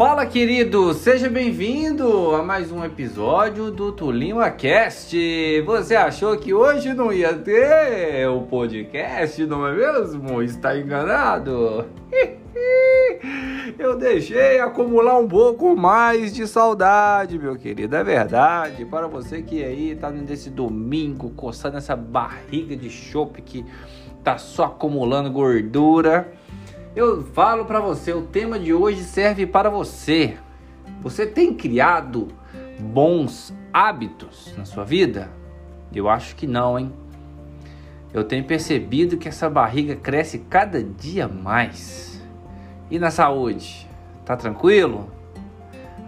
Fala, querido! Seja bem-vindo a mais um episódio do Tulima Cast. Você achou que hoje não ia ter o podcast, não é mesmo? Está enganado? Eu deixei acumular um pouco mais de saudade, meu querido. É verdade. Para você que aí tá nesse domingo coçando essa barriga de chope que tá só acumulando gordura. Eu falo para você, o tema de hoje serve para você. Você tem criado bons hábitos na sua vida? Eu acho que não, hein? Eu tenho percebido que essa barriga cresce cada dia mais. E na saúde? Tá tranquilo?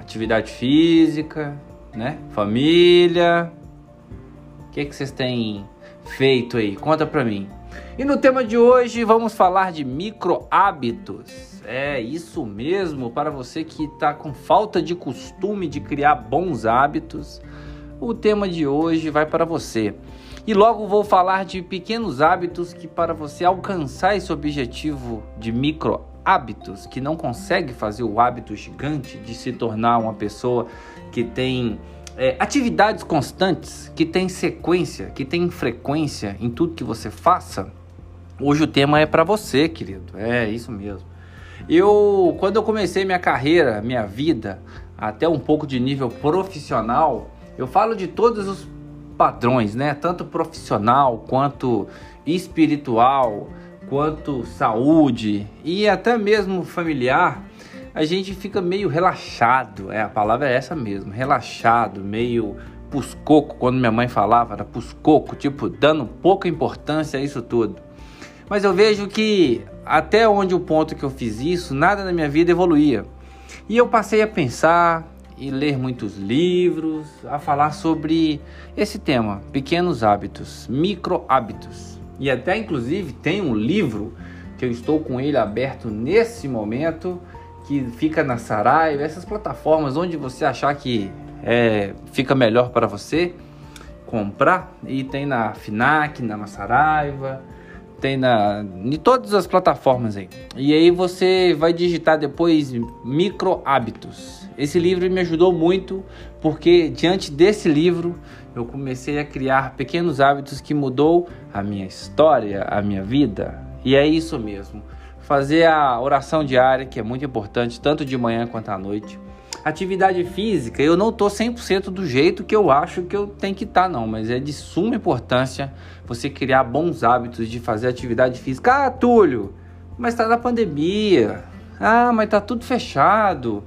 Atividade física, né? Família. O que, que vocês têm feito aí? Conta pra mim. E no tema de hoje vamos falar de micro hábitos. É isso mesmo, para você que está com falta de costume de criar bons hábitos, o tema de hoje vai para você. E logo vou falar de pequenos hábitos que para você alcançar esse objetivo de micro hábitos, que não consegue fazer o hábito gigante de se tornar uma pessoa que tem é, atividades constantes, que tem sequência, que tem frequência em tudo que você faça, Hoje o tema é para você, querido. É isso mesmo. Eu, quando eu comecei minha carreira, minha vida, até um pouco de nível profissional, eu falo de todos os padrões, né? Tanto profissional quanto espiritual, quanto saúde e até mesmo familiar. A gente fica meio relaxado, é a palavra é essa mesmo, relaxado, meio puscoco, quando minha mãe falava, era puscoco, tipo, dando pouca importância a isso tudo. Mas eu vejo que até onde o ponto que eu fiz isso, nada na minha vida evoluía. E eu passei a pensar e ler muitos livros, a falar sobre esse tema, pequenos hábitos, micro hábitos. E até inclusive tem um livro que eu estou com ele aberto nesse momento, que fica na Saraiva, essas plataformas onde você achar que é, fica melhor para você comprar. E tem na Finac, na Saraiva, tem na em todas as plataformas aí. E aí você vai digitar depois micro hábitos. Esse livro me ajudou muito porque diante desse livro eu comecei a criar pequenos hábitos que mudou a minha história, a minha vida. E é isso mesmo. Fazer a oração diária, que é muito importante, tanto de manhã quanto à noite Atividade física, eu não tô 100% do jeito que eu acho que eu tenho que estar, tá, não, mas é de suma importância você criar bons hábitos de fazer atividade física. Ah, Túlio, mas tá na pandemia. Ah, mas tá tudo fechado.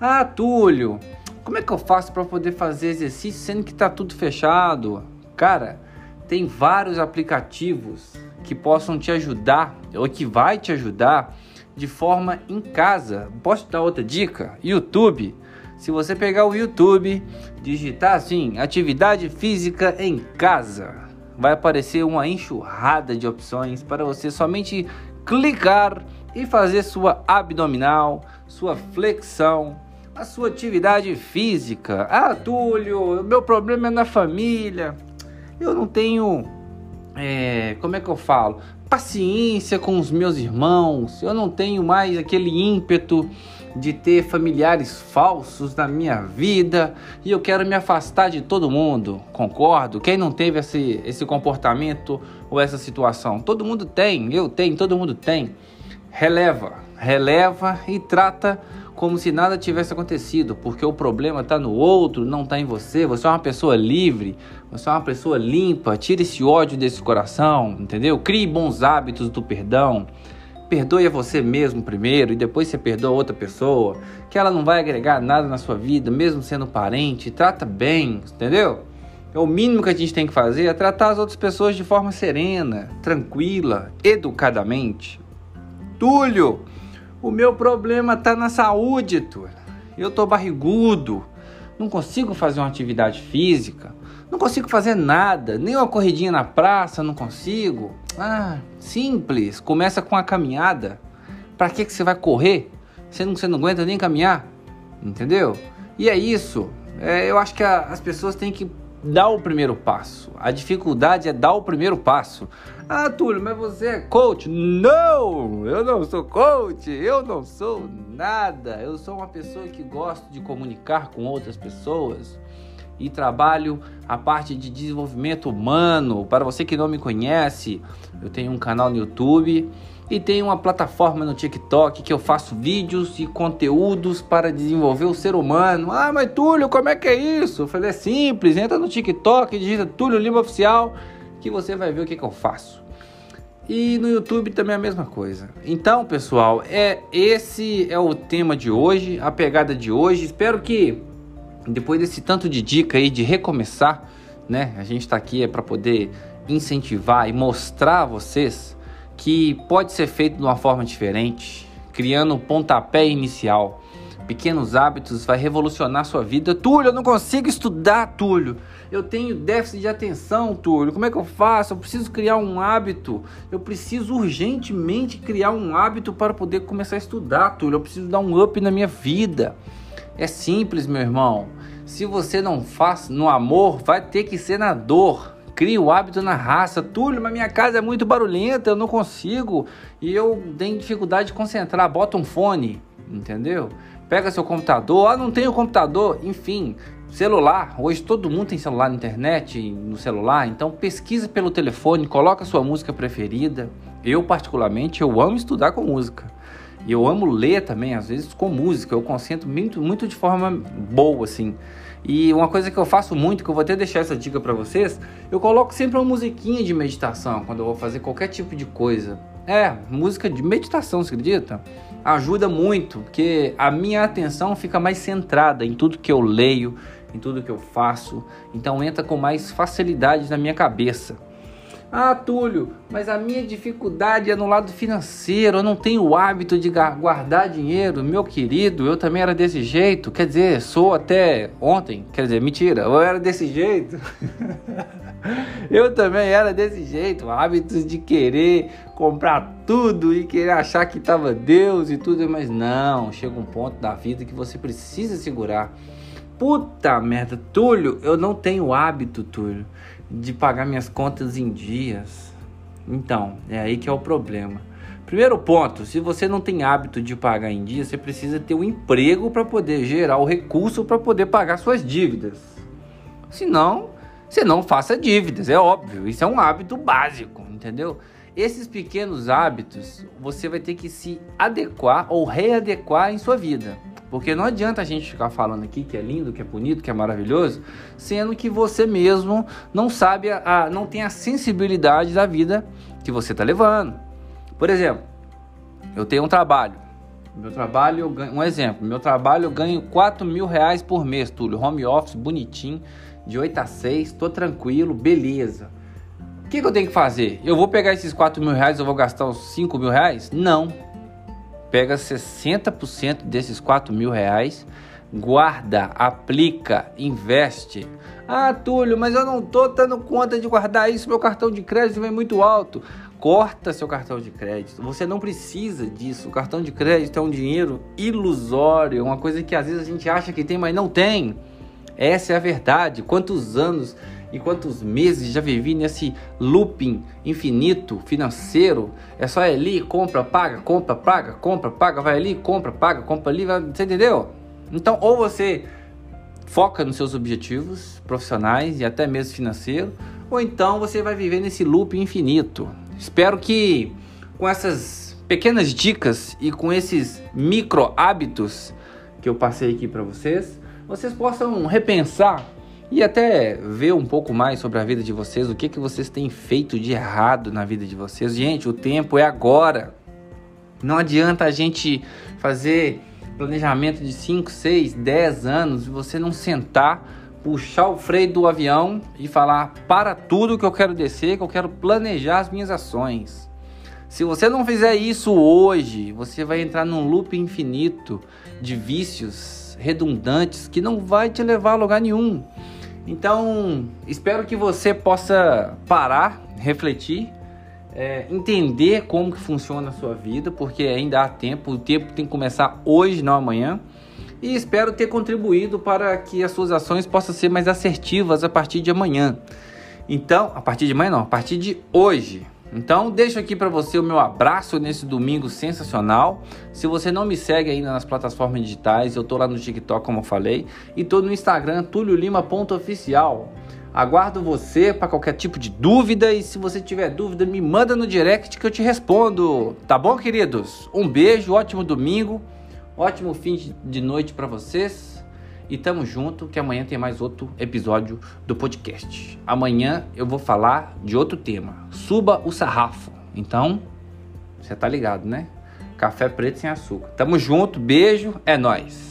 Ah, Túlio, como é que eu faço para poder fazer exercício sendo que tá tudo fechado? Cara, tem vários aplicativos que possam te ajudar ou que vai te ajudar de forma em casa. Posso dar outra dica? YouTube. Se você pegar o YouTube, digitar assim, atividade física em casa, vai aparecer uma enxurrada de opções para você somente clicar e fazer sua abdominal, sua flexão, a sua atividade física. Ah, Túlio, meu problema é na família. Eu não tenho, é, como é que eu falo? Paciência com os meus irmãos. Eu não tenho mais aquele ímpeto de ter familiares falsos na minha vida e eu quero me afastar de todo mundo. Concordo? Quem não teve esse, esse comportamento ou essa situação? Todo mundo tem, eu tenho, todo mundo tem. Releva, releva e trata como se nada tivesse acontecido, porque o problema está no outro, não está em você. Você é uma pessoa livre, você é uma pessoa limpa. Tire esse ódio desse coração, entendeu? Crie bons hábitos do perdão. Perdoe a você mesmo primeiro e depois você perdoa outra pessoa, que ela não vai agregar nada na sua vida, mesmo sendo parente. Trata bem, entendeu? É o mínimo que a gente tem que fazer é tratar as outras pessoas de forma serena, tranquila, educadamente. Túlio, o meu problema tá na saúde, Túlio. Eu tô barrigudo, não consigo fazer uma atividade física, não consigo fazer nada, nem uma corridinha na praça, não consigo. Ah, simples. Começa com a caminhada. Para que, que você vai correr? Você não, você não aguenta nem caminhar. Entendeu? E é isso. É, eu acho que a, as pessoas têm que dar o primeiro passo. A dificuldade é dar o primeiro passo. Ah, Túlio, mas você é coach? Não! Eu não sou coach! Eu não sou nada. Eu sou uma pessoa que gosto de comunicar com outras pessoas e trabalho a parte de desenvolvimento humano. Para você que não me conhece, eu tenho um canal no YouTube e tenho uma plataforma no TikTok que eu faço vídeos e conteúdos para desenvolver o ser humano. Ah, mas Túlio, como é que é isso? Eu falei, é simples, entra no TikTok, digita Túlio Lima Oficial que você vai ver o que, que eu faço. E no YouTube também é a mesma coisa. Então, pessoal, é esse é o tema de hoje, a pegada de hoje. Espero que depois desse tanto de dica aí de recomeçar, né? A gente está aqui é para poder incentivar e mostrar a vocês que pode ser feito de uma forma diferente, criando um pontapé inicial. Pequenos hábitos vai revolucionar sua vida. Túlio, eu não consigo estudar, Túlio. Eu tenho déficit de atenção, Túlio. Como é que eu faço? Eu preciso criar um hábito. Eu preciso urgentemente criar um hábito para poder começar a estudar, Túlio. Eu preciso dar um up na minha vida. É simples, meu irmão. Se você não faz no amor, vai ter que ser na dor. Crie o hábito na raça. Túlio, mas minha casa é muito barulhenta, eu não consigo. E eu tenho dificuldade de concentrar. Bota um fone, entendeu? Pega seu computador. Ah, não tenho computador. Enfim, celular. Hoje todo mundo tem celular na internet, no celular. Então pesquisa pelo telefone, coloca sua música preferida. Eu, particularmente, eu amo estudar com música. E eu amo ler também, às vezes com música, eu concentro muito, muito de forma boa, assim. E uma coisa que eu faço muito, que eu vou até deixar essa dica para vocês, eu coloco sempre uma musiquinha de meditação quando eu vou fazer qualquer tipo de coisa. É, música de meditação, você acredita? Ajuda muito, porque a minha atenção fica mais centrada em tudo que eu leio, em tudo que eu faço, então entra com mais facilidade na minha cabeça. Ah, Túlio, mas a minha dificuldade é no lado financeiro. Eu não tenho o hábito de guardar dinheiro. Meu querido, eu também era desse jeito. Quer dizer, sou até ontem. Quer dizer, mentira, eu era desse jeito. eu também era desse jeito. Hábitos de querer comprar tudo e querer achar que estava Deus e tudo. Mas não, chega um ponto da vida que você precisa segurar. Puta merda, Túlio, eu não tenho hábito, Túlio de pagar minhas contas em dias. Então, é aí que é o problema. Primeiro ponto, se você não tem hábito de pagar em dias, você precisa ter um emprego para poder gerar o recurso para poder pagar suas dívidas. Senão, você não faça dívidas, é óbvio. Isso é um hábito básico, entendeu? Esses pequenos hábitos você vai ter que se adequar ou readequar em sua vida. Porque não adianta a gente ficar falando aqui que é lindo, que é bonito, que é maravilhoso, sendo que você mesmo não sabe, a, não tem a sensibilidade da vida que você está levando. Por exemplo, eu tenho um trabalho. Meu trabalho, eu ganho, um exemplo, meu trabalho eu ganho 4 mil reais por mês, Túlio. Home office, bonitinho, de 8 a 6, tô tranquilo, beleza. O que, que eu tenho que fazer? Eu vou pegar esses 4 mil reais, eu vou gastar os 5 mil reais? Não pega 60% desses 4 mil reais, guarda, aplica, investe. Ah, Túlio, mas eu não tô dando conta de guardar isso, meu cartão de crédito vem muito alto. Corta seu cartão de crédito. Você não precisa disso. O cartão de crédito é um dinheiro ilusório, uma coisa que às vezes a gente acha que tem, mas não tem. Essa é a verdade. Quantos anos e quantos meses já vivi nesse looping infinito financeiro. É só ir ali, compra, paga, compra, paga, compra, paga, vai ali, compra, paga, compra ali, vai... você entendeu? Então, ou você foca nos seus objetivos profissionais e até mesmo financeiro, ou então você vai viver nesse loop infinito. Espero que com essas pequenas dicas e com esses micro hábitos que eu passei aqui para vocês, vocês possam repensar e até ver um pouco mais sobre a vida de vocês, o que, que vocês têm feito de errado na vida de vocês. Gente, o tempo é agora. Não adianta a gente fazer planejamento de 5, 6, 10 anos e você não sentar, puxar o freio do avião e falar para tudo que eu quero descer, que eu quero planejar as minhas ações. Se você não fizer isso hoje, você vai entrar num loop infinito de vícios redundantes que não vai te levar a lugar nenhum. Então, espero que você possa parar, refletir, é, entender como que funciona a sua vida, porque ainda há tempo, o tempo tem que começar hoje, não amanhã. E espero ter contribuído para que as suas ações possam ser mais assertivas a partir de amanhã. Então, a partir de amanhã não, a partir de hoje. Então, deixo aqui para você o meu abraço nesse domingo sensacional. Se você não me segue ainda nas plataformas digitais, eu tô lá no TikTok, como eu falei, e tô no Instagram tuliolima.oficial. Aguardo você para qualquer tipo de dúvida e se você tiver dúvida, me manda no direct que eu te respondo. Tá bom, queridos? Um beijo, ótimo domingo, ótimo fim de noite para vocês. E tamo junto, que amanhã tem mais outro episódio do podcast. Amanhã eu vou falar de outro tema. Suba o sarrafo. Então, você tá ligado, né? Café preto sem açúcar. Tamo junto, beijo, é nós.